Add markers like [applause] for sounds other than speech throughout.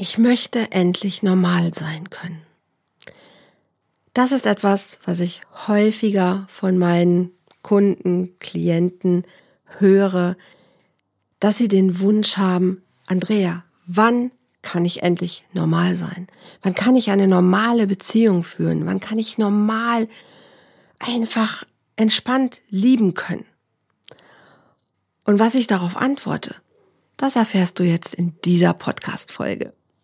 ich möchte endlich normal sein können. Das ist etwas, was ich häufiger von meinen Kunden, Klienten höre, dass sie den Wunsch haben, Andrea, wann kann ich endlich normal sein? Wann kann ich eine normale Beziehung führen? Wann kann ich normal einfach entspannt lieben können? Und was ich darauf antworte, das erfährst du jetzt in dieser Podcast-Folge.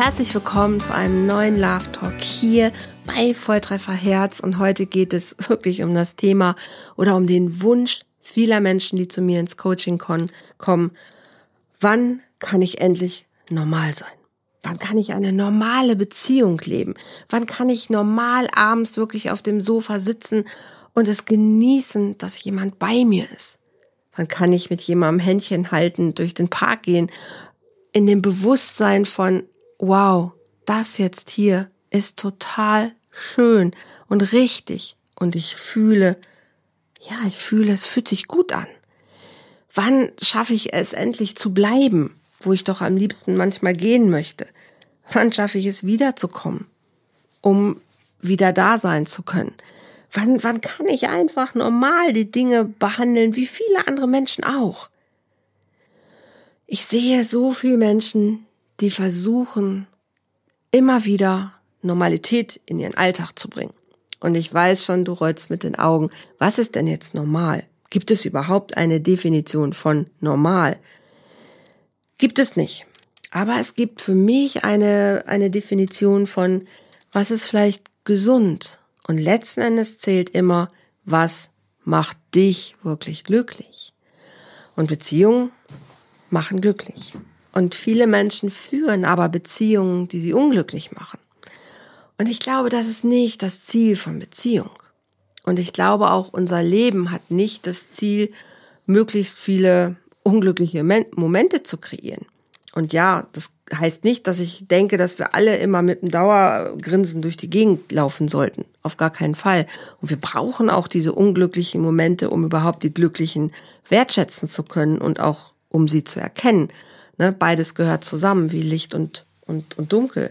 herzlich willkommen zu einem neuen Love Talk hier bei Volltreffer Herz und heute geht es [laughs] wirklich um das Thema oder um den Wunsch vieler Menschen, die zu mir ins Coaching kommen, wann kann ich endlich normal sein? Wann kann ich eine normale Beziehung leben? Wann kann ich normal abends wirklich auf dem Sofa sitzen und es genießen, dass jemand bei mir ist? Wann kann ich mit jemandem Händchen halten, durch den Park gehen, in dem Bewusstsein von, wow, das jetzt hier ist total schön und richtig und ich fühle, ja, ich fühle, es fühlt sich gut an. Wann schaffe ich es endlich zu bleiben? wo ich doch am liebsten manchmal gehen möchte? Wann schaffe ich es wiederzukommen, um wieder da sein zu können? Wann, wann kann ich einfach normal die Dinge behandeln, wie viele andere Menschen auch? Ich sehe so viele Menschen, die versuchen, immer wieder Normalität in ihren Alltag zu bringen. Und ich weiß schon, du rollst mit den Augen. Was ist denn jetzt normal? Gibt es überhaupt eine Definition von normal? Gibt es nicht. Aber es gibt für mich eine, eine Definition von, was ist vielleicht gesund. Und letzten Endes zählt immer, was macht dich wirklich glücklich. Und Beziehungen machen glücklich. Und viele Menschen führen aber Beziehungen, die sie unglücklich machen. Und ich glaube, das ist nicht das Ziel von Beziehung. Und ich glaube auch, unser Leben hat nicht das Ziel, möglichst viele unglückliche Momente zu kreieren. Und ja, das heißt nicht, dass ich denke, dass wir alle immer mit einem Dauergrinsen durch die Gegend laufen sollten. Auf gar keinen Fall. Und wir brauchen auch diese unglücklichen Momente, um überhaupt die glücklichen wertschätzen zu können und auch um sie zu erkennen. Ne? Beides gehört zusammen, wie Licht und, und, und Dunkel.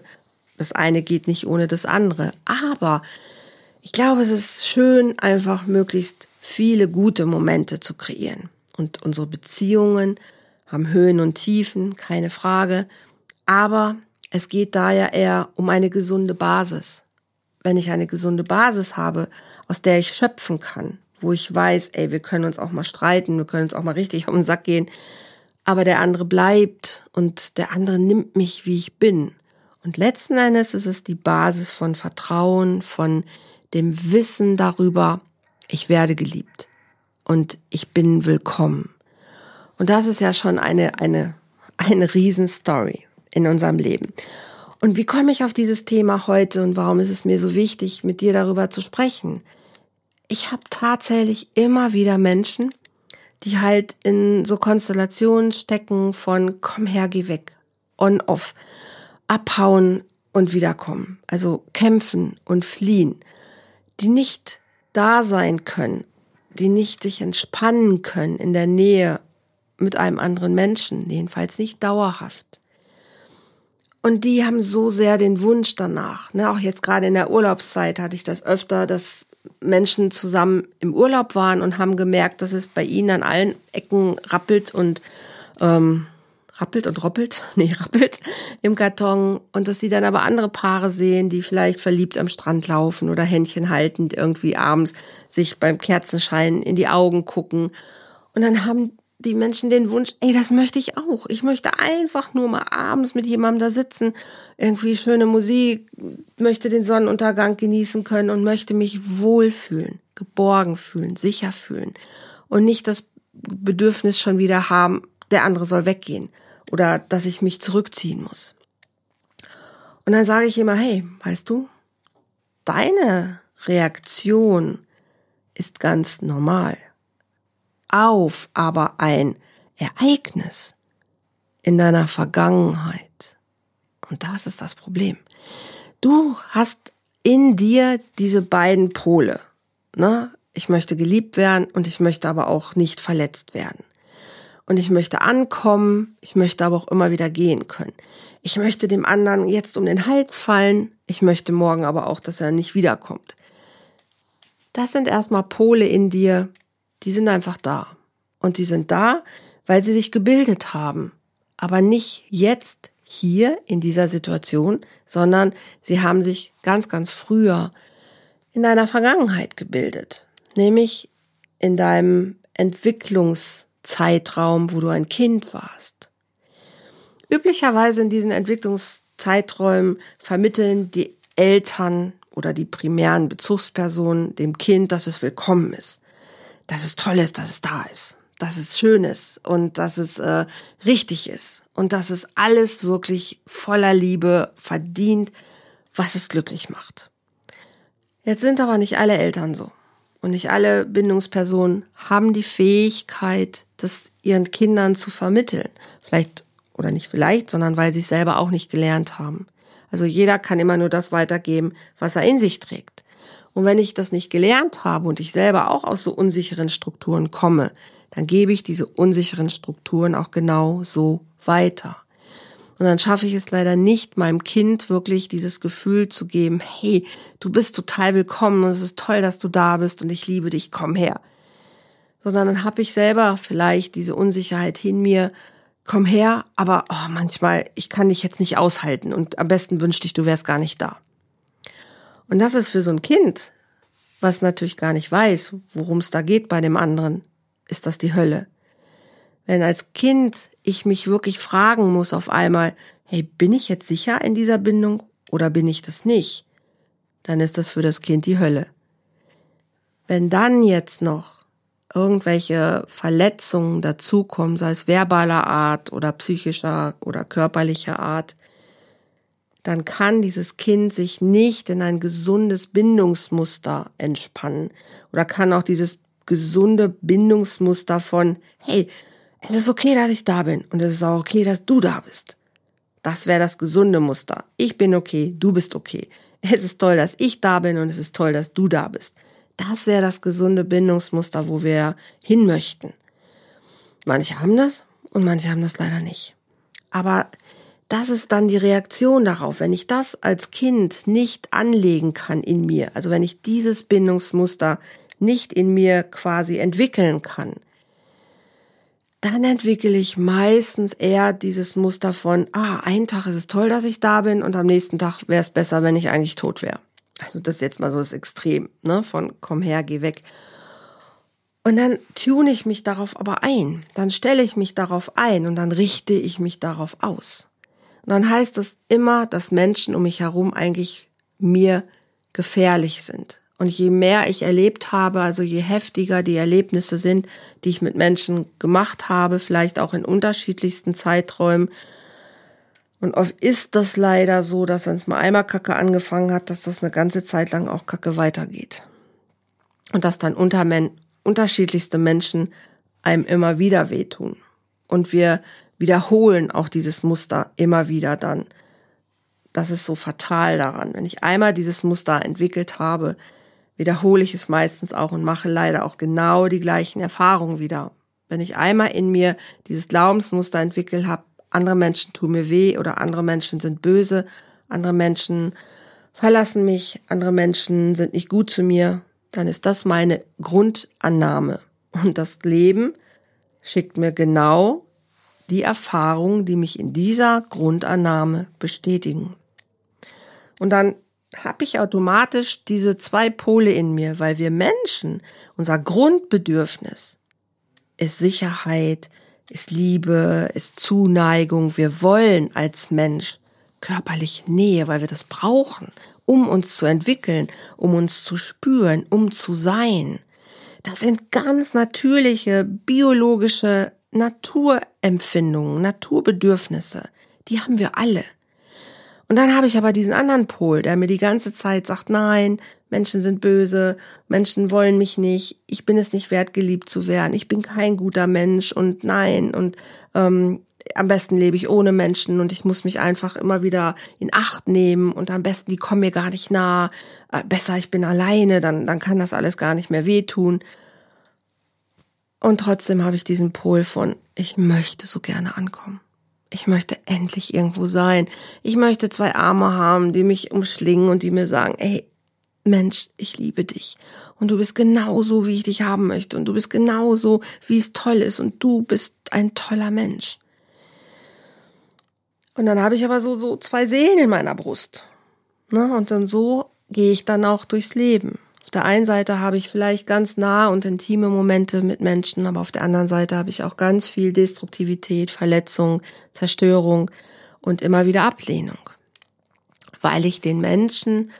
Das eine geht nicht ohne das andere. Aber ich glaube, es ist schön, einfach möglichst viele gute Momente zu kreieren und unsere Beziehungen haben Höhen und Tiefen, keine Frage. Aber es geht da ja eher um eine gesunde Basis. Wenn ich eine gesunde Basis habe, aus der ich schöpfen kann, wo ich weiß, ey, wir können uns auch mal streiten, wir können uns auch mal richtig um den Sack gehen, aber der andere bleibt und der andere nimmt mich, wie ich bin. Und letzten Endes ist es die Basis von Vertrauen, von dem Wissen darüber, ich werde geliebt und ich bin willkommen. Und das ist ja schon eine, eine, eine Riesenstory in unserem Leben. Und wie komme ich auf dieses Thema heute und warum ist es mir so wichtig, mit dir darüber zu sprechen? Ich habe tatsächlich immer wieder Menschen, die halt in so Konstellationen stecken von komm her, geh weg, on off, abhauen und wiederkommen, also kämpfen und fliehen, die nicht da sein können die nicht sich entspannen können in der Nähe mit einem anderen Menschen, jedenfalls nicht dauerhaft. Und die haben so sehr den Wunsch danach. Ne? Auch jetzt gerade in der Urlaubszeit hatte ich das öfter, dass Menschen zusammen im Urlaub waren und haben gemerkt, dass es bei ihnen an allen Ecken rappelt und ähm, rappelt und roppelt, [laughs] nee, rappelt im Karton und dass sie dann aber andere Paare sehen, die vielleicht verliebt am Strand laufen oder Händchen haltend irgendwie abends sich beim Kerzenschein in die Augen gucken. Und dann haben die Menschen den Wunsch, ey, das möchte ich auch. Ich möchte einfach nur mal abends mit jemandem da sitzen, irgendwie schöne Musik, möchte den Sonnenuntergang genießen können und möchte mich wohlfühlen, geborgen fühlen, sicher fühlen und nicht das Bedürfnis schon wieder haben, der andere soll weggehen oder dass ich mich zurückziehen muss. Und dann sage ich immer, hey, weißt du, deine Reaktion ist ganz normal. Auf aber ein Ereignis in deiner Vergangenheit. Und das ist das Problem. Du hast in dir diese beiden Pole. Ne? Ich möchte geliebt werden und ich möchte aber auch nicht verletzt werden. Und ich möchte ankommen, ich möchte aber auch immer wieder gehen können. Ich möchte dem anderen jetzt um den Hals fallen, ich möchte morgen aber auch, dass er nicht wiederkommt. Das sind erstmal Pole in dir, die sind einfach da. Und die sind da, weil sie sich gebildet haben. Aber nicht jetzt hier in dieser Situation, sondern sie haben sich ganz, ganz früher in deiner Vergangenheit gebildet. Nämlich in deinem Entwicklungszeitraum, wo du ein Kind warst. Üblicherweise in diesen Entwicklungszeiträumen vermitteln die Eltern oder die primären Bezugspersonen dem Kind, dass es willkommen ist, dass es toll ist, dass es da ist, dass es schön ist und dass es äh, richtig ist und dass es alles wirklich voller Liebe verdient, was es glücklich macht. Jetzt sind aber nicht alle Eltern so. Und nicht alle Bindungspersonen haben die Fähigkeit, das ihren Kindern zu vermitteln. Vielleicht oder nicht vielleicht, sondern weil sie es selber auch nicht gelernt haben. Also jeder kann immer nur das weitergeben, was er in sich trägt. Und wenn ich das nicht gelernt habe und ich selber auch aus so unsicheren Strukturen komme, dann gebe ich diese unsicheren Strukturen auch genau so weiter. Und dann schaffe ich es leider nicht, meinem Kind wirklich dieses Gefühl zu geben, hey, du bist total willkommen und es ist toll, dass du da bist und ich liebe dich, komm her. Sondern dann habe ich selber vielleicht diese Unsicherheit in mir, komm her, aber oh, manchmal, ich kann dich jetzt nicht aushalten und am besten wünschte ich, du wärst gar nicht da. Und das ist für so ein Kind, was natürlich gar nicht weiß, worum es da geht bei dem anderen, ist das die Hölle. Wenn als Kind ich mich wirklich fragen muss auf einmal, hey, bin ich jetzt sicher in dieser Bindung oder bin ich das nicht? Dann ist das für das Kind die Hölle. Wenn dann jetzt noch irgendwelche Verletzungen dazukommen, sei es verbaler Art oder psychischer oder körperlicher Art, dann kann dieses Kind sich nicht in ein gesundes Bindungsmuster entspannen oder kann auch dieses gesunde Bindungsmuster von, hey, es ist okay, dass ich da bin und es ist auch okay, dass du da bist. Das wäre das gesunde Muster. Ich bin okay, du bist okay. Es ist toll, dass ich da bin und es ist toll, dass du da bist. Das wäre das gesunde Bindungsmuster, wo wir hin möchten. Manche haben das und manche haben das leider nicht. Aber das ist dann die Reaktion darauf, wenn ich das als Kind nicht anlegen kann in mir, also wenn ich dieses Bindungsmuster nicht in mir quasi entwickeln kann, dann entwickle ich meistens eher dieses Muster von, ah, einen Tag ist es toll, dass ich da bin und am nächsten Tag wäre es besser, wenn ich eigentlich tot wäre. Also das ist jetzt mal so das Extrem, ne, von komm her, geh weg. Und dann tune ich mich darauf aber ein, dann stelle ich mich darauf ein und dann richte ich mich darauf aus. Und dann heißt das immer, dass Menschen um mich herum eigentlich mir gefährlich sind. Und je mehr ich erlebt habe, also je heftiger die Erlebnisse sind, die ich mit Menschen gemacht habe, vielleicht auch in unterschiedlichsten Zeiträumen. Und oft ist das leider so, dass wenn es mal einmal Kacke angefangen hat, dass das eine ganze Zeit lang auch Kacke weitergeht. Und dass dann unterschiedlichste Menschen einem immer wieder wehtun. Und wir wiederholen auch dieses Muster immer wieder dann. Das ist so fatal daran. Wenn ich einmal dieses Muster entwickelt habe, wiederhole ich es meistens auch und mache leider auch genau die gleichen Erfahrungen wieder. Wenn ich einmal in mir dieses Glaubensmuster entwickelt habe, andere Menschen tun mir weh oder andere Menschen sind böse, andere Menschen verlassen mich, andere Menschen sind nicht gut zu mir, dann ist das meine Grundannahme. Und das Leben schickt mir genau die Erfahrungen, die mich in dieser Grundannahme bestätigen. Und dann habe ich automatisch diese zwei Pole in mir, weil wir Menschen, unser Grundbedürfnis ist Sicherheit, ist Liebe, ist Zuneigung. Wir wollen als Mensch körperlich Nähe, weil wir das brauchen, um uns zu entwickeln, um uns zu spüren, um zu sein. Das sind ganz natürliche biologische Naturempfindungen, Naturbedürfnisse. Die haben wir alle. Und dann habe ich aber diesen anderen Pol, der mir die ganze Zeit sagt, nein, Menschen sind böse, Menschen wollen mich nicht, ich bin es nicht wert, geliebt zu werden, ich bin kein guter Mensch und nein und ähm, am besten lebe ich ohne Menschen und ich muss mich einfach immer wieder in Acht nehmen und am besten, die kommen mir gar nicht nah, äh, besser, ich bin alleine, dann, dann kann das alles gar nicht mehr wehtun. Und trotzdem habe ich diesen Pol von, ich möchte so gerne ankommen. Ich möchte endlich irgendwo sein. Ich möchte zwei Arme haben, die mich umschlingen und die mir sagen, ey, Mensch, ich liebe dich. Und du bist genauso, wie ich dich haben möchte. Und du bist genauso, wie es toll ist. Und du bist ein toller Mensch. Und dann habe ich aber so, so zwei Seelen in meiner Brust. Ne? Und dann so gehe ich dann auch durchs Leben. Auf der einen Seite habe ich vielleicht ganz nahe und intime Momente mit Menschen, aber auf der anderen Seite habe ich auch ganz viel Destruktivität, Verletzung, Zerstörung und immer wieder Ablehnung. Weil ich den Menschen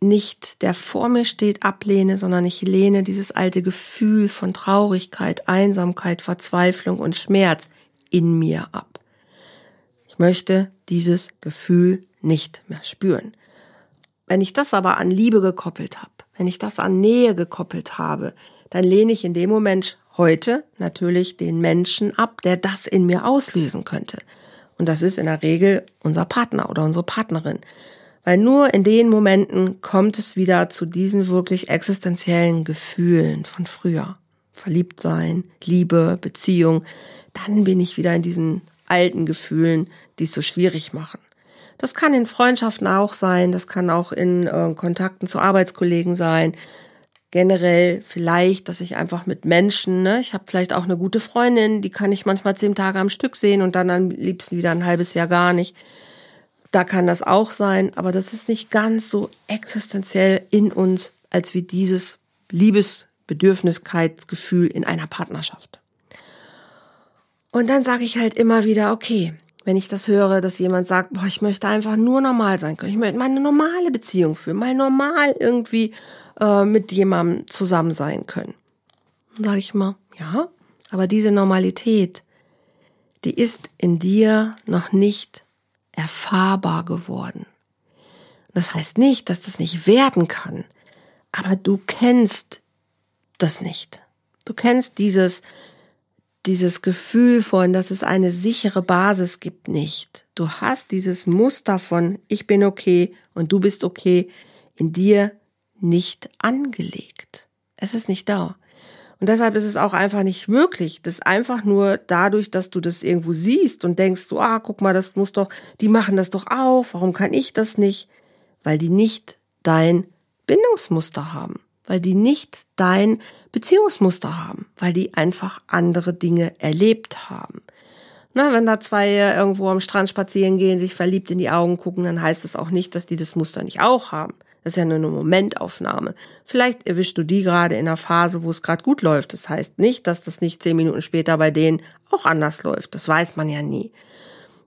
nicht, der vor mir steht, ablehne, sondern ich lehne dieses alte Gefühl von Traurigkeit, Einsamkeit, Verzweiflung und Schmerz in mir ab. Ich möchte dieses Gefühl nicht mehr spüren. Wenn ich das aber an Liebe gekoppelt habe, wenn ich das an Nähe gekoppelt habe, dann lehne ich in dem Moment heute natürlich den Menschen ab, der das in mir auslösen könnte. Und das ist in der Regel unser Partner oder unsere Partnerin. Weil nur in den Momenten kommt es wieder zu diesen wirklich existenziellen Gefühlen von früher. Verliebt sein, Liebe, Beziehung. Dann bin ich wieder in diesen alten Gefühlen, die es so schwierig machen. Das kann in Freundschaften auch sein, das kann auch in äh, Kontakten zu Arbeitskollegen sein. Generell vielleicht, dass ich einfach mit Menschen, ne, ich habe vielleicht auch eine gute Freundin, die kann ich manchmal zehn Tage am Stück sehen und dann am liebsten wieder ein halbes Jahr gar nicht. Da kann das auch sein, aber das ist nicht ganz so existenziell in uns, als wie dieses Liebesbedürfniskeitsgefühl in einer Partnerschaft. Und dann sage ich halt immer wieder, okay, wenn ich das höre, dass jemand sagt, boah, ich möchte einfach nur normal sein können, ich möchte mal eine normale Beziehung führen, mal normal irgendwie äh, mit jemandem zusammen sein können. Sage ich mal, ja, aber diese Normalität, die ist in dir noch nicht erfahrbar geworden. Das heißt nicht, dass das nicht werden kann, aber du kennst das nicht. Du kennst dieses, dieses Gefühl von, dass es eine sichere Basis gibt, nicht. Du hast dieses Muster von ich bin okay und du bist okay in dir nicht angelegt. Es ist nicht da. Und deshalb ist es auch einfach nicht möglich, das einfach nur dadurch, dass du das irgendwo siehst und denkst, du, ah, guck mal, das muss doch, die machen das doch auch, warum kann ich das nicht? Weil die nicht dein Bindungsmuster haben weil die nicht dein Beziehungsmuster haben, weil die einfach andere Dinge erlebt haben. Na, wenn da zwei irgendwo am Strand spazieren gehen, sich verliebt in die Augen gucken, dann heißt das auch nicht, dass die das Muster nicht auch haben. Das ist ja nur eine Momentaufnahme. Vielleicht erwischst du die gerade in einer Phase, wo es gerade gut läuft. Das heißt nicht, dass das nicht zehn Minuten später bei denen auch anders läuft. Das weiß man ja nie.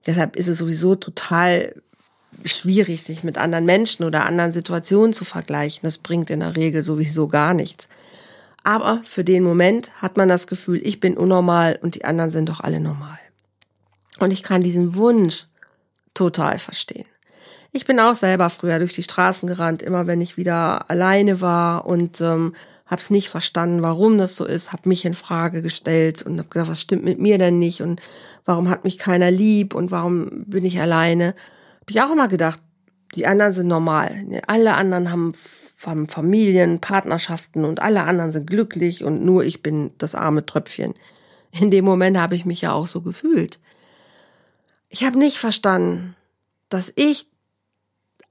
Deshalb ist es sowieso total schwierig, sich mit anderen Menschen oder anderen Situationen zu vergleichen. Das bringt in der Regel sowieso gar nichts. Aber für den Moment hat man das Gefühl, ich bin unnormal und die anderen sind doch alle normal. Und ich kann diesen Wunsch total verstehen. Ich bin auch selber früher durch die Straßen gerannt, immer wenn ich wieder alleine war und ähm, habe es nicht verstanden, warum das so ist, habe mich in Frage gestellt und habe gedacht, was stimmt mit mir denn nicht und warum hat mich keiner lieb und warum bin ich alleine? Habe ich auch immer gedacht, die anderen sind normal. Alle anderen haben, haben Familien, Partnerschaften und alle anderen sind glücklich und nur ich bin das arme Tröpfchen. In dem Moment habe ich mich ja auch so gefühlt. Ich habe nicht verstanden, dass ich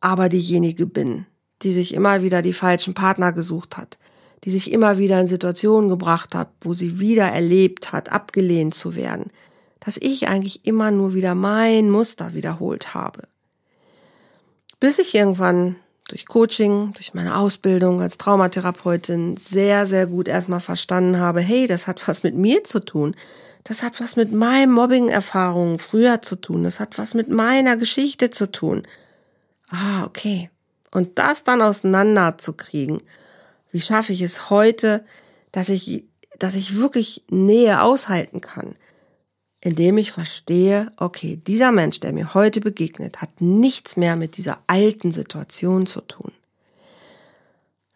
aber diejenige bin, die sich immer wieder die falschen Partner gesucht hat, die sich immer wieder in Situationen gebracht hat, wo sie wieder erlebt hat, abgelehnt zu werden, dass ich eigentlich immer nur wieder mein Muster wiederholt habe. Bis ich irgendwann durch Coaching, durch meine Ausbildung als Traumatherapeutin sehr, sehr gut erstmal verstanden habe, hey, das hat was mit mir zu tun. Das hat was mit meinen Mobbing-Erfahrungen früher zu tun. Das hat was mit meiner Geschichte zu tun. Ah, okay. Und das dann auseinander zu kriegen. Wie schaffe ich es heute, dass ich, dass ich wirklich Nähe aushalten kann? Indem ich verstehe, okay, dieser Mensch, der mir heute begegnet, hat nichts mehr mit dieser alten Situation zu tun.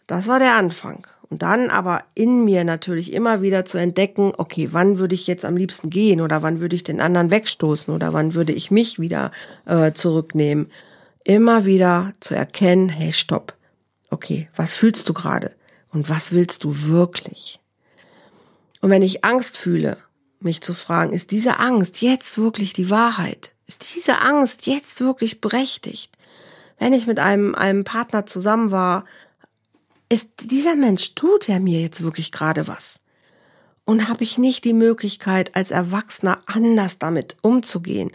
Das war der Anfang. Und dann aber in mir natürlich immer wieder zu entdecken, okay, wann würde ich jetzt am liebsten gehen oder wann würde ich den anderen wegstoßen oder wann würde ich mich wieder äh, zurücknehmen. Immer wieder zu erkennen, hey, stopp. Okay, was fühlst du gerade? Und was willst du wirklich? Und wenn ich Angst fühle, mich zu fragen, ist diese Angst jetzt wirklich die Wahrheit? Ist diese Angst jetzt wirklich berechtigt? Wenn ich mit einem, einem Partner zusammen war, ist dieser Mensch, tut er mir jetzt wirklich gerade was? Und habe ich nicht die Möglichkeit, als Erwachsener anders damit umzugehen?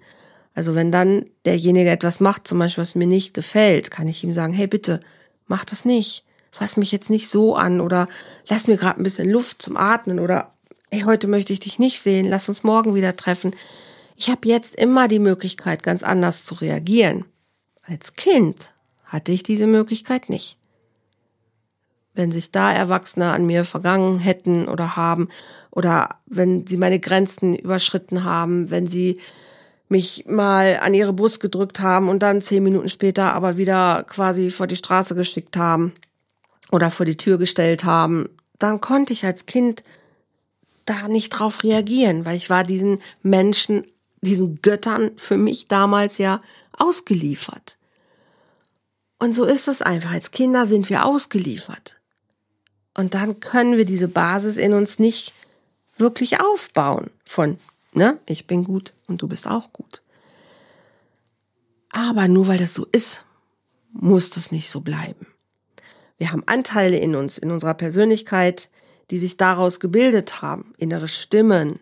Also wenn dann derjenige etwas macht, zum Beispiel, was mir nicht gefällt, kann ich ihm sagen, hey bitte, mach das nicht. Fass mich jetzt nicht so an oder lass mir gerade ein bisschen Luft zum Atmen oder hey, heute möchte ich dich nicht sehen, lass uns morgen wieder treffen. Ich habe jetzt immer die Möglichkeit, ganz anders zu reagieren. Als Kind hatte ich diese Möglichkeit nicht. Wenn sich da Erwachsene an mir vergangen hätten oder haben, oder wenn sie meine Grenzen überschritten haben, wenn sie mich mal an ihre Brust gedrückt haben und dann zehn Minuten später aber wieder quasi vor die Straße geschickt haben oder vor die Tür gestellt haben, dann konnte ich als Kind da nicht drauf reagieren, weil ich war diesen Menschen, diesen Göttern für mich damals ja ausgeliefert. Und so ist es einfach. Als Kinder sind wir ausgeliefert. Und dann können wir diese Basis in uns nicht wirklich aufbauen von, ne, ich bin gut und du bist auch gut. Aber nur weil das so ist, muss das nicht so bleiben. Wir haben Anteile in uns, in unserer Persönlichkeit, die sich daraus gebildet haben, innere Stimmen,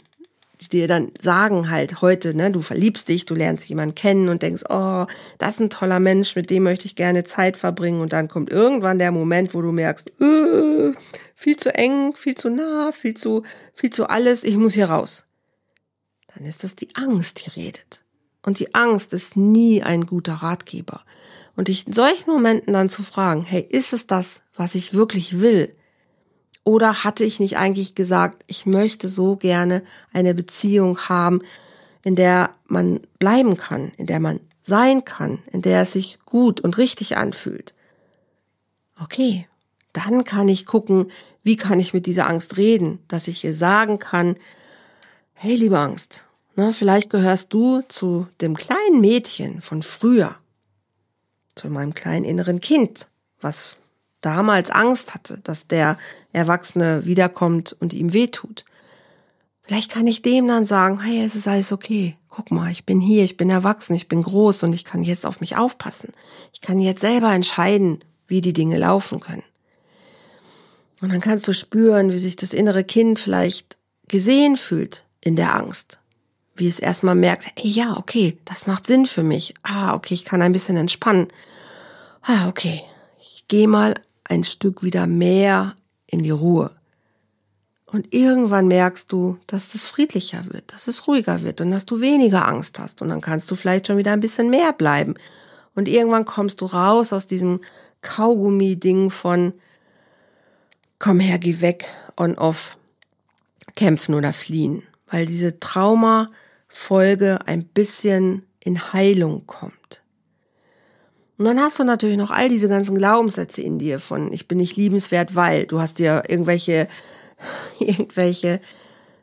die dir dann sagen halt heute, ne, du verliebst dich, du lernst jemanden kennen und denkst, oh, das ist ein toller Mensch, mit dem möchte ich gerne Zeit verbringen und dann kommt irgendwann der Moment, wo du merkst, äh, viel zu eng, viel zu nah, viel zu, viel zu alles, ich muss hier raus. Dann ist das die Angst, die redet. Und die Angst ist nie ein guter Ratgeber. Und dich in solchen Momenten dann zu fragen, hey, ist es das, was ich wirklich will? Oder hatte ich nicht eigentlich gesagt, ich möchte so gerne eine Beziehung haben, in der man bleiben kann, in der man sein kann, in der es sich gut und richtig anfühlt? Okay, dann kann ich gucken, wie kann ich mit dieser Angst reden, dass ich ihr sagen kann, hey liebe Angst, ne, vielleicht gehörst du zu dem kleinen Mädchen von früher, zu meinem kleinen inneren Kind, was damals Angst hatte, dass der Erwachsene wiederkommt und ihm wehtut. Vielleicht kann ich dem dann sagen, hey, es ist alles okay. Guck mal, ich bin hier, ich bin erwachsen, ich bin groß und ich kann jetzt auf mich aufpassen. Ich kann jetzt selber entscheiden, wie die Dinge laufen können. Und dann kannst du spüren, wie sich das innere Kind vielleicht gesehen fühlt in der Angst. Wie es erstmal merkt, ey, ja, okay, das macht Sinn für mich. Ah, okay, ich kann ein bisschen entspannen. Ah, okay, ich gehe mal ein Stück wieder mehr in die Ruhe. Und irgendwann merkst du, dass es friedlicher wird, dass es ruhiger wird und dass du weniger Angst hast. Und dann kannst du vielleicht schon wieder ein bisschen mehr bleiben. Und irgendwann kommst du raus aus diesem Kaugummi-Ding von komm her, geh weg, on off, kämpfen oder fliehen. Weil diese Traumafolge ein bisschen in Heilung kommt. Und dann hast du natürlich noch all diese ganzen Glaubenssätze in dir von ich bin nicht liebenswert, weil du hast dir irgendwelche [laughs] irgendwelche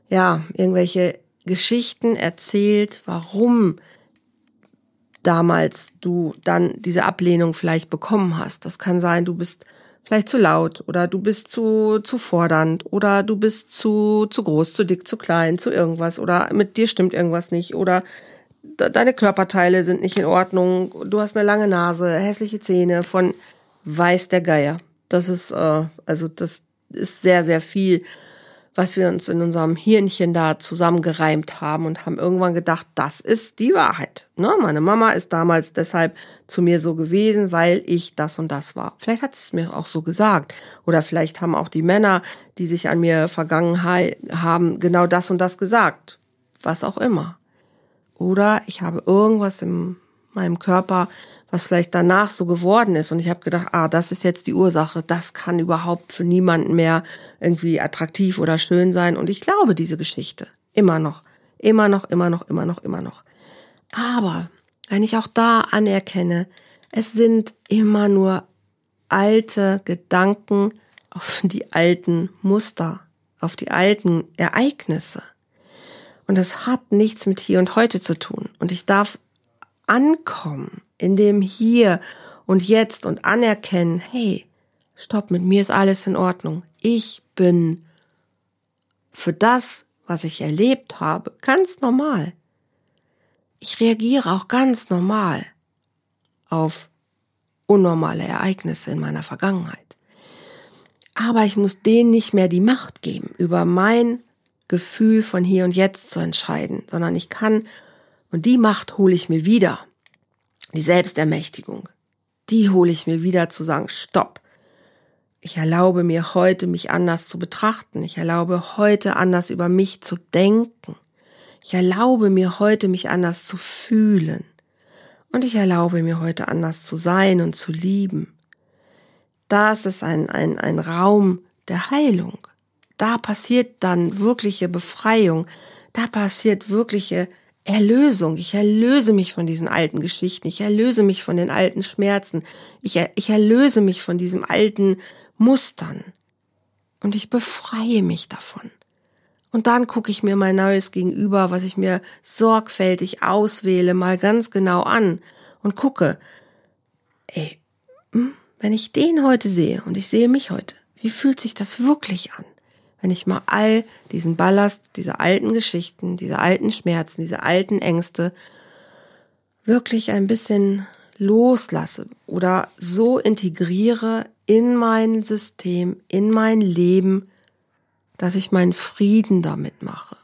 ja, irgendwelche Geschichten erzählt, warum damals du dann diese Ablehnung vielleicht bekommen hast. Das kann sein, du bist vielleicht zu laut oder du bist zu, zu fordernd oder du bist zu, zu groß, zu dick, zu klein, zu irgendwas oder mit dir stimmt irgendwas nicht oder deine Körperteile sind nicht in Ordnung, du hast eine lange Nase, hässliche Zähne von weiß der Geier. Das ist, äh, also das ist sehr, sehr viel, was wir uns in unserem Hirnchen da zusammengereimt haben und haben irgendwann gedacht, das ist die Wahrheit. Ne? Meine Mama ist damals deshalb zu mir so gewesen, weil ich das und das war. Vielleicht hat sie es mir auch so gesagt. Oder vielleicht haben auch die Männer, die sich an mir vergangen haben, genau das und das gesagt. Was auch immer. Oder ich habe irgendwas in meinem Körper, was vielleicht danach so geworden ist. Und ich habe gedacht, ah, das ist jetzt die Ursache. Das kann überhaupt für niemanden mehr irgendwie attraktiv oder schön sein. Und ich glaube diese Geschichte immer noch. Immer noch, immer noch, immer noch, immer noch. Aber wenn ich auch da anerkenne, es sind immer nur alte Gedanken auf die alten Muster, auf die alten Ereignisse. Und es hat nichts mit hier und heute zu tun. Und ich darf ankommen in dem Hier und Jetzt und anerkennen, hey, stopp, mit mir ist alles in Ordnung. Ich bin für das, was ich erlebt habe, ganz normal. Ich reagiere auch ganz normal auf unnormale Ereignisse in meiner Vergangenheit. Aber ich muss denen nicht mehr die Macht geben, über mein Gefühl von hier und jetzt zu entscheiden, sondern ich kann, und die Macht hole ich mir wieder, die Selbstermächtigung, die hole ich mir wieder zu sagen, stopp. Ich erlaube mir heute, mich anders zu betrachten. Ich erlaube heute, anders über mich zu denken. Ich erlaube mir heute, mich anders zu fühlen. Und ich erlaube mir heute, anders zu sein und zu lieben. Das ist ein, ein, ein Raum der Heilung. Da passiert dann wirkliche Befreiung. Da passiert wirkliche Erlösung. Ich erlöse mich von diesen alten Geschichten. Ich erlöse mich von den alten Schmerzen. Ich, ich erlöse mich von diesen alten Mustern. Und ich befreie mich davon. Und dann gucke ich mir mein neues Gegenüber, was ich mir sorgfältig auswähle, mal ganz genau an und gucke, ey, hm, wenn ich den heute sehe und ich sehe mich heute, wie fühlt sich das wirklich an? Wenn ich mal all diesen Ballast, diese alten Geschichten, diese alten Schmerzen, diese alten Ängste wirklich ein bisschen loslasse oder so integriere in mein System, in mein Leben, dass ich meinen Frieden damit mache.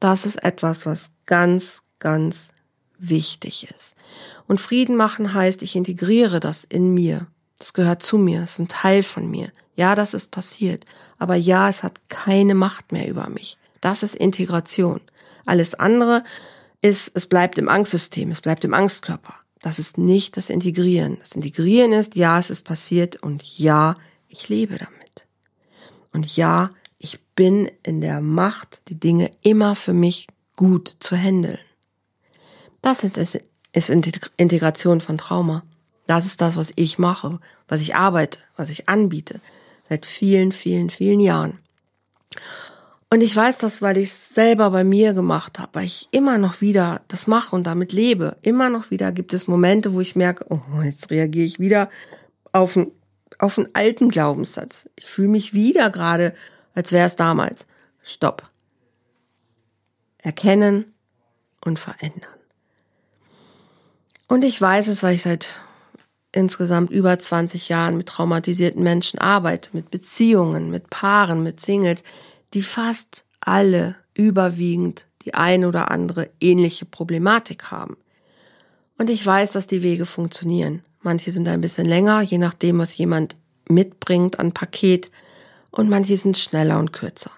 Das ist etwas, was ganz, ganz wichtig ist. Und Frieden machen heißt, ich integriere das in mir. Das gehört zu mir, das ist ein Teil von mir. Ja, das ist passiert, aber ja, es hat keine Macht mehr über mich. Das ist Integration. Alles andere ist, es bleibt im Angstsystem, es bleibt im Angstkörper. Das ist nicht das Integrieren. Das Integrieren ist, ja, es ist passiert und ja, ich lebe damit. Und ja, ich bin in der Macht, die Dinge immer für mich gut zu handeln. Das ist, ist Integration von Trauma. Das ist das, was ich mache, was ich arbeite, was ich anbiete. Seit vielen, vielen, vielen Jahren. Und ich weiß das, weil ich es selber bei mir gemacht habe, weil ich immer noch wieder das mache und damit lebe. Immer noch wieder gibt es Momente, wo ich merke, oh, jetzt reagiere ich wieder auf einen, auf einen alten Glaubenssatz. Ich fühle mich wieder gerade, als wäre es damals. Stopp. Erkennen und verändern. Und ich weiß es, weil ich seit insgesamt über 20 Jahren mit traumatisierten Menschen arbeite, mit Beziehungen, mit Paaren, mit Singles die fast alle überwiegend die eine oder andere ähnliche Problematik haben. Und ich weiß, dass die Wege funktionieren. Manche sind ein bisschen länger, je nachdem, was jemand mitbringt an Paket, und manche sind schneller und kürzer.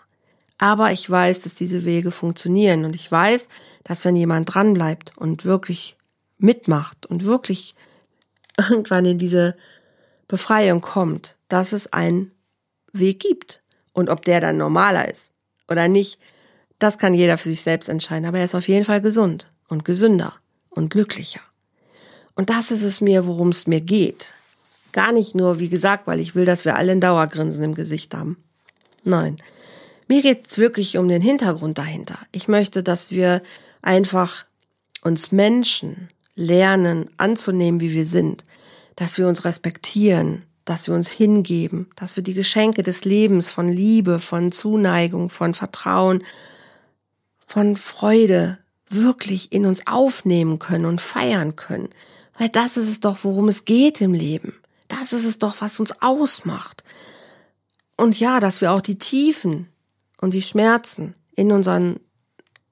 Aber ich weiß, dass diese Wege funktionieren und ich weiß, dass wenn jemand dranbleibt und wirklich mitmacht und wirklich irgendwann in diese Befreiung kommt, dass es einen Weg gibt. Und ob der dann normaler ist oder nicht, das kann jeder für sich selbst entscheiden. Aber er ist auf jeden Fall gesund und gesünder und glücklicher. Und das ist es mir, worum es mir geht. Gar nicht nur, wie gesagt, weil ich will, dass wir alle ein Dauergrinsen im Gesicht haben. Nein. Mir geht's wirklich um den Hintergrund dahinter. Ich möchte, dass wir einfach uns Menschen lernen anzunehmen, wie wir sind, dass wir uns respektieren, dass wir uns hingeben, dass wir die Geschenke des Lebens von Liebe, von Zuneigung, von Vertrauen, von Freude wirklich in uns aufnehmen können und feiern können. Weil das ist es doch, worum es geht im Leben. Das ist es doch, was uns ausmacht. Und ja, dass wir auch die Tiefen und die Schmerzen in unserem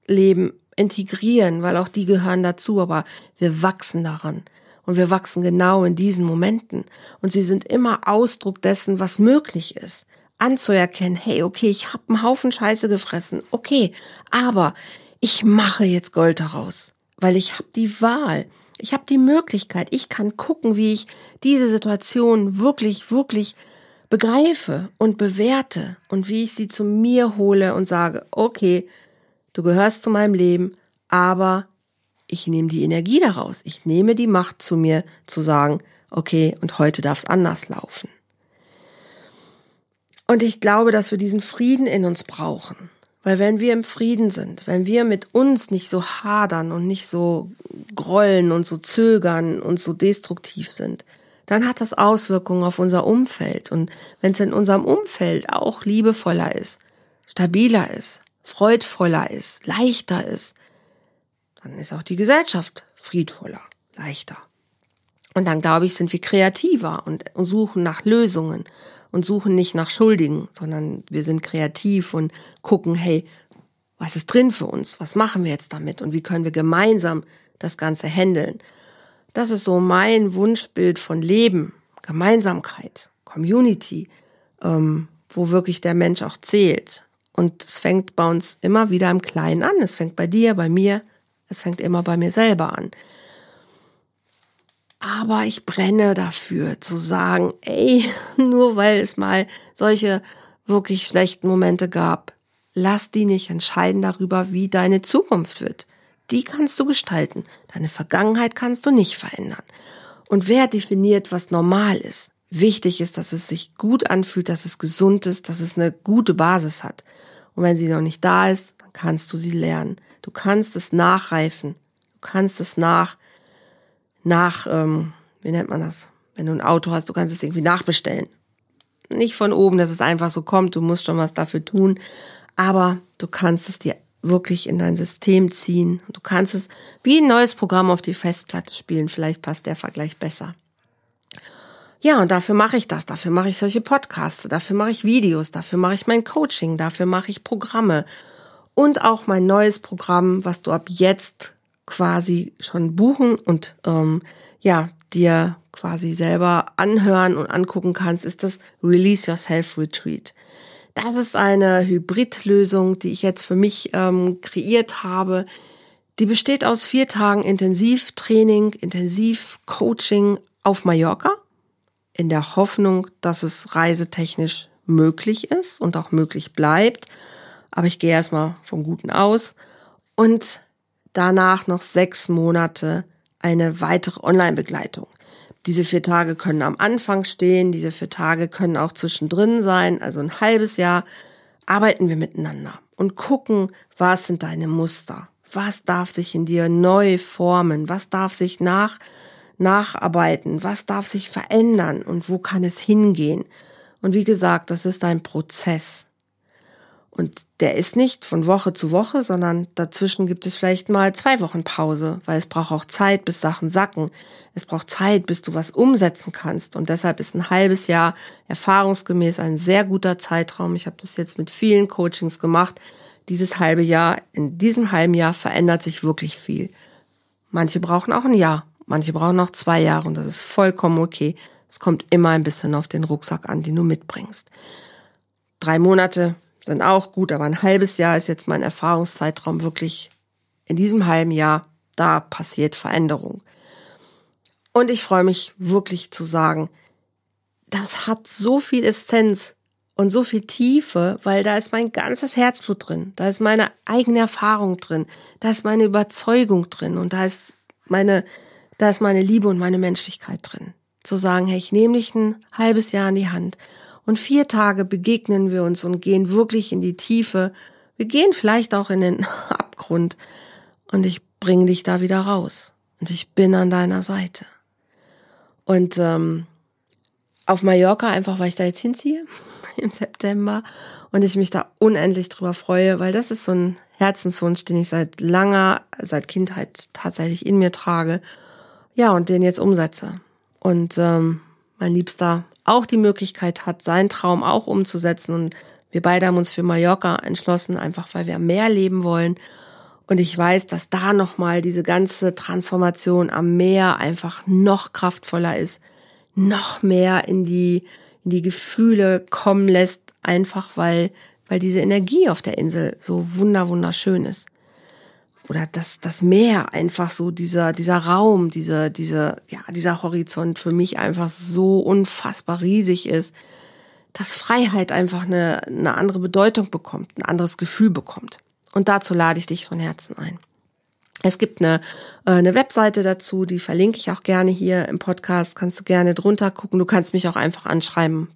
Leben integrieren, weil auch die gehören dazu, aber wir wachsen daran. Und wir wachsen genau in diesen Momenten. Und sie sind immer Ausdruck dessen, was möglich ist. Anzuerkennen, hey, okay, ich habe einen Haufen Scheiße gefressen. Okay, aber ich mache jetzt Gold daraus, weil ich habe die Wahl. Ich habe die Möglichkeit. Ich kann gucken, wie ich diese Situation wirklich, wirklich begreife und bewerte und wie ich sie zu mir hole und sage, okay, du gehörst zu meinem Leben, aber ich nehme die Energie daraus. Ich nehme die Macht zu mir, zu sagen, okay, und heute darf es anders laufen. Und ich glaube, dass wir diesen Frieden in uns brauchen. Weil wenn wir im Frieden sind, wenn wir mit uns nicht so hadern und nicht so grollen und so zögern und so destruktiv sind, dann hat das Auswirkungen auf unser Umfeld. Und wenn es in unserem Umfeld auch liebevoller ist, stabiler ist, freudvoller ist, leichter ist, dann ist auch die Gesellschaft friedvoller, leichter. Und dann, glaube ich, sind wir kreativer und suchen nach Lösungen und suchen nicht nach Schuldigen, sondern wir sind kreativ und gucken, hey, was ist drin für uns? Was machen wir jetzt damit? Und wie können wir gemeinsam das Ganze handeln? Das ist so mein Wunschbild von Leben, Gemeinsamkeit, Community, ähm, wo wirklich der Mensch auch zählt. Und es fängt bei uns immer wieder im Kleinen an. Es fängt bei dir, bei mir, es fängt immer bei mir selber an. Aber ich brenne dafür zu sagen, ey, [laughs] nur weil es mal solche wirklich schlechten Momente gab, lass die nicht entscheiden darüber, wie deine Zukunft wird. Die kannst du gestalten. Deine Vergangenheit kannst du nicht verändern. Und wer definiert, was normal ist? Wichtig ist, dass es sich gut anfühlt, dass es gesund ist, dass es eine gute Basis hat. Und wenn sie noch nicht da ist, dann kannst du sie lernen. Du kannst es nachreifen. Du kannst es nach nach, ähm, wie nennt man das? Wenn du ein Auto hast, du kannst es irgendwie nachbestellen. Nicht von oben, dass es einfach so kommt, du musst schon was dafür tun, aber du kannst es dir wirklich in dein System ziehen. Du kannst es wie ein neues Programm auf die Festplatte spielen. Vielleicht passt der Vergleich besser. Ja, und dafür mache ich das. Dafür mache ich solche Podcasts. Dafür mache ich Videos. Dafür mache ich mein Coaching. Dafür mache ich Programme. Und auch mein neues Programm, was du ab jetzt quasi schon buchen und ähm, ja, dir quasi selber anhören und angucken kannst, ist das Release Yourself Retreat. Das ist eine Hybridlösung, die ich jetzt für mich ähm, kreiert habe. Die besteht aus vier Tagen Intensivtraining, Intensivcoaching auf Mallorca, in der Hoffnung, dass es reisetechnisch möglich ist und auch möglich bleibt. Aber ich gehe erstmal vom Guten aus. Und danach noch sechs Monate eine weitere Online-Begleitung. Diese vier Tage können am Anfang stehen, diese vier Tage können auch zwischendrin sein, also ein halbes Jahr arbeiten wir miteinander und gucken, was sind deine Muster, was darf sich in dir neu formen, was darf sich nach, nacharbeiten, was darf sich verändern und wo kann es hingehen. Und wie gesagt, das ist ein Prozess. Und der ist nicht von Woche zu Woche, sondern dazwischen gibt es vielleicht mal zwei Wochen Pause, weil es braucht auch Zeit, bis Sachen sacken. Es braucht Zeit, bis du was umsetzen kannst. Und deshalb ist ein halbes Jahr erfahrungsgemäß ein sehr guter Zeitraum. Ich habe das jetzt mit vielen Coachings gemacht. Dieses halbe Jahr, in diesem halben Jahr verändert sich wirklich viel. Manche brauchen auch ein Jahr, manche brauchen noch zwei Jahre und das ist vollkommen okay. Es kommt immer ein bisschen auf den Rucksack an, den du mitbringst. Drei Monate sind auch gut, aber ein halbes Jahr ist jetzt mein Erfahrungszeitraum wirklich in diesem halben Jahr, da passiert Veränderung. Und ich freue mich wirklich zu sagen, das hat so viel Essenz und so viel Tiefe, weil da ist mein ganzes Herzblut drin, da ist meine eigene Erfahrung drin, da ist meine Überzeugung drin und da ist meine, da ist meine Liebe und meine Menschlichkeit drin. Zu sagen, hey, ich nehme dich ein halbes Jahr in die Hand und vier Tage begegnen wir uns und gehen wirklich in die Tiefe. Wir gehen vielleicht auch in den [laughs] Abgrund. Und ich bringe dich da wieder raus. Und ich bin an deiner Seite. Und ähm, auf Mallorca, einfach weil ich da jetzt hinziehe [laughs] im September und ich mich da unendlich drüber freue, weil das ist so ein Herzenswunsch, den ich seit langer, seit Kindheit tatsächlich in mir trage. Ja, und den jetzt umsetze. Und ähm, mein Liebster auch die Möglichkeit hat, seinen Traum auch umzusetzen. Und wir beide haben uns für Mallorca entschlossen, einfach weil wir mehr leben wollen. Und ich weiß, dass da nochmal diese ganze Transformation am Meer einfach noch kraftvoller ist, noch mehr in die, in die Gefühle kommen lässt, einfach weil, weil diese Energie auf der Insel so wunder, wunderschön ist oder das, das Meer einfach so, dieser, dieser Raum, dieser, dieser, ja, dieser Horizont für mich einfach so unfassbar riesig ist, dass Freiheit einfach eine, eine andere Bedeutung bekommt, ein anderes Gefühl bekommt. Und dazu lade ich dich von Herzen ein. Es gibt eine, äh, eine Webseite dazu, die verlinke ich auch gerne hier im Podcast. Kannst du gerne drunter gucken. Du kannst mich auch einfach anschreiben.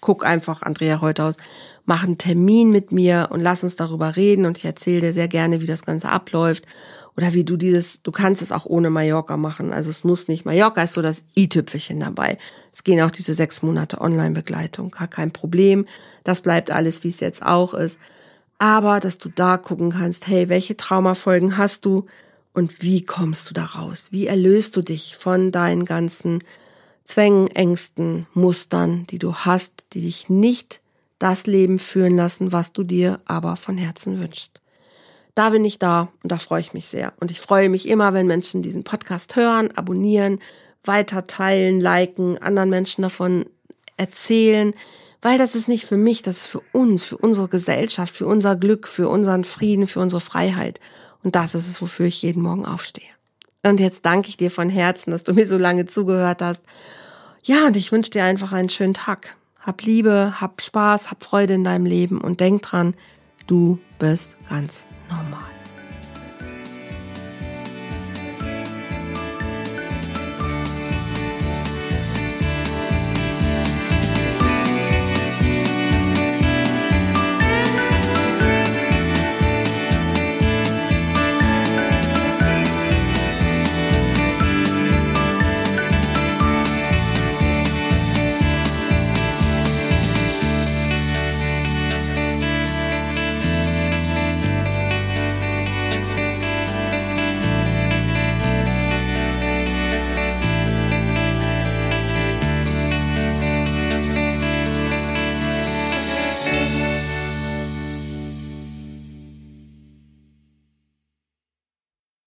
Guck einfach Andrea Heuthaus, mach einen Termin mit mir und lass uns darüber reden. Und ich erzähle dir sehr gerne, wie das Ganze abläuft oder wie du dieses, du kannst es auch ohne Mallorca machen. Also es muss nicht, Mallorca ist so das i-Tüpfelchen dabei. Es gehen auch diese sechs Monate Online-Begleitung, gar kein Problem. Das bleibt alles, wie es jetzt auch ist aber dass du da gucken kannst, hey, welche Traumafolgen hast du und wie kommst du da raus? Wie erlöst du dich von deinen ganzen Zwängen, Ängsten, Mustern, die du hast, die dich nicht das Leben führen lassen, was du dir aber von Herzen wünschst. Da bin ich da und da freue ich mich sehr. Und ich freue mich immer, wenn Menschen diesen Podcast hören, abonnieren, weiter teilen, liken, anderen Menschen davon erzählen, weil das ist nicht für mich, das ist für uns, für unsere Gesellschaft, für unser Glück, für unseren Frieden, für unsere Freiheit. Und das ist es, wofür ich jeden Morgen aufstehe. Und jetzt danke ich dir von Herzen, dass du mir so lange zugehört hast. Ja, und ich wünsche dir einfach einen schönen Tag. Hab Liebe, hab Spaß, hab Freude in deinem Leben und denk dran, du bist ganz